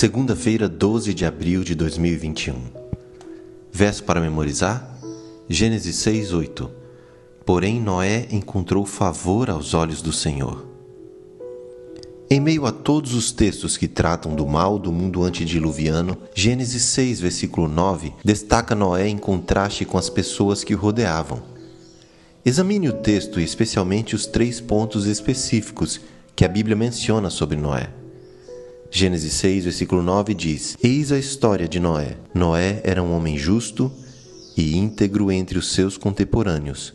Segunda-feira, 12 de abril de 2021. Verso para memorizar? Gênesis 6, 8. Porém, Noé encontrou favor aos olhos do Senhor. Em meio a todos os textos que tratam do mal do mundo antediluviano, Gênesis 6, versículo 9, destaca Noé em contraste com as pessoas que o rodeavam. Examine o texto e especialmente os três pontos específicos que a Bíblia menciona sobre Noé. Gênesis 6, versículo 9 diz: Eis a história de Noé. Noé era um homem justo e íntegro entre os seus contemporâneos.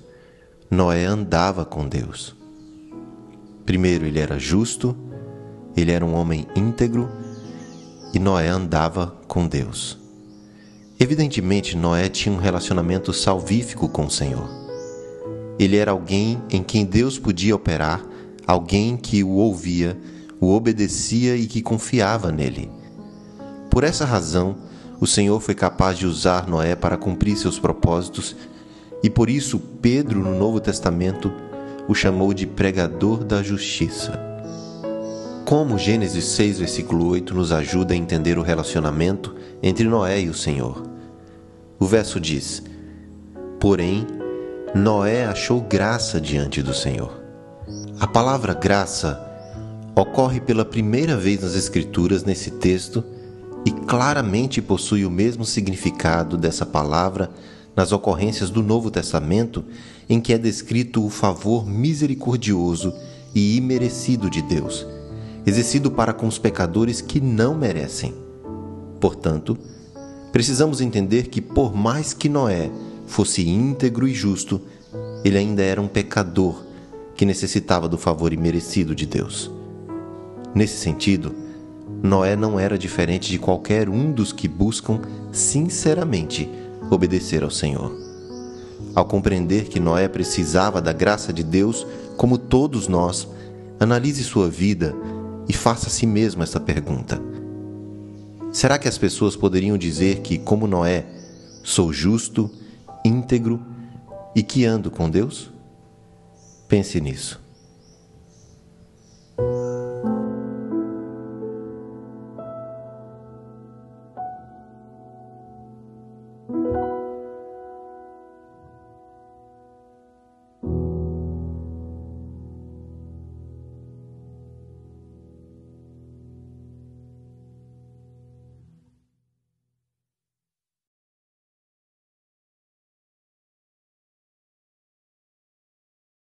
Noé andava com Deus. Primeiro, ele era justo, ele era um homem íntegro e Noé andava com Deus. Evidentemente, Noé tinha um relacionamento salvífico com o Senhor. Ele era alguém em quem Deus podia operar, alguém que o ouvia o obedecia e que confiava nele. Por essa razão, o Senhor foi capaz de usar Noé para cumprir seus propósitos, e por isso Pedro, no Novo Testamento, o chamou de pregador da justiça. Como Gênesis 6, versículo 8 nos ajuda a entender o relacionamento entre Noé e o Senhor. O verso diz: Porém, Noé achou graça diante do Senhor. A palavra graça ocorre pela primeira vez nas Escrituras nesse texto e claramente possui o mesmo significado dessa palavra nas ocorrências do Novo Testamento, em que é descrito o favor misericordioso e imerecido de Deus, exercido para com os pecadores que não merecem. Portanto, precisamos entender que, por mais que Noé fosse íntegro e justo, ele ainda era um pecador que necessitava do favor imerecido de Deus. Nesse sentido, Noé não era diferente de qualquer um dos que buscam sinceramente obedecer ao Senhor. Ao compreender que Noé precisava da graça de Deus, como todos nós, analise sua vida e faça a si mesmo essa pergunta: Será que as pessoas poderiam dizer que, como Noé, sou justo, íntegro e que ando com Deus? Pense nisso.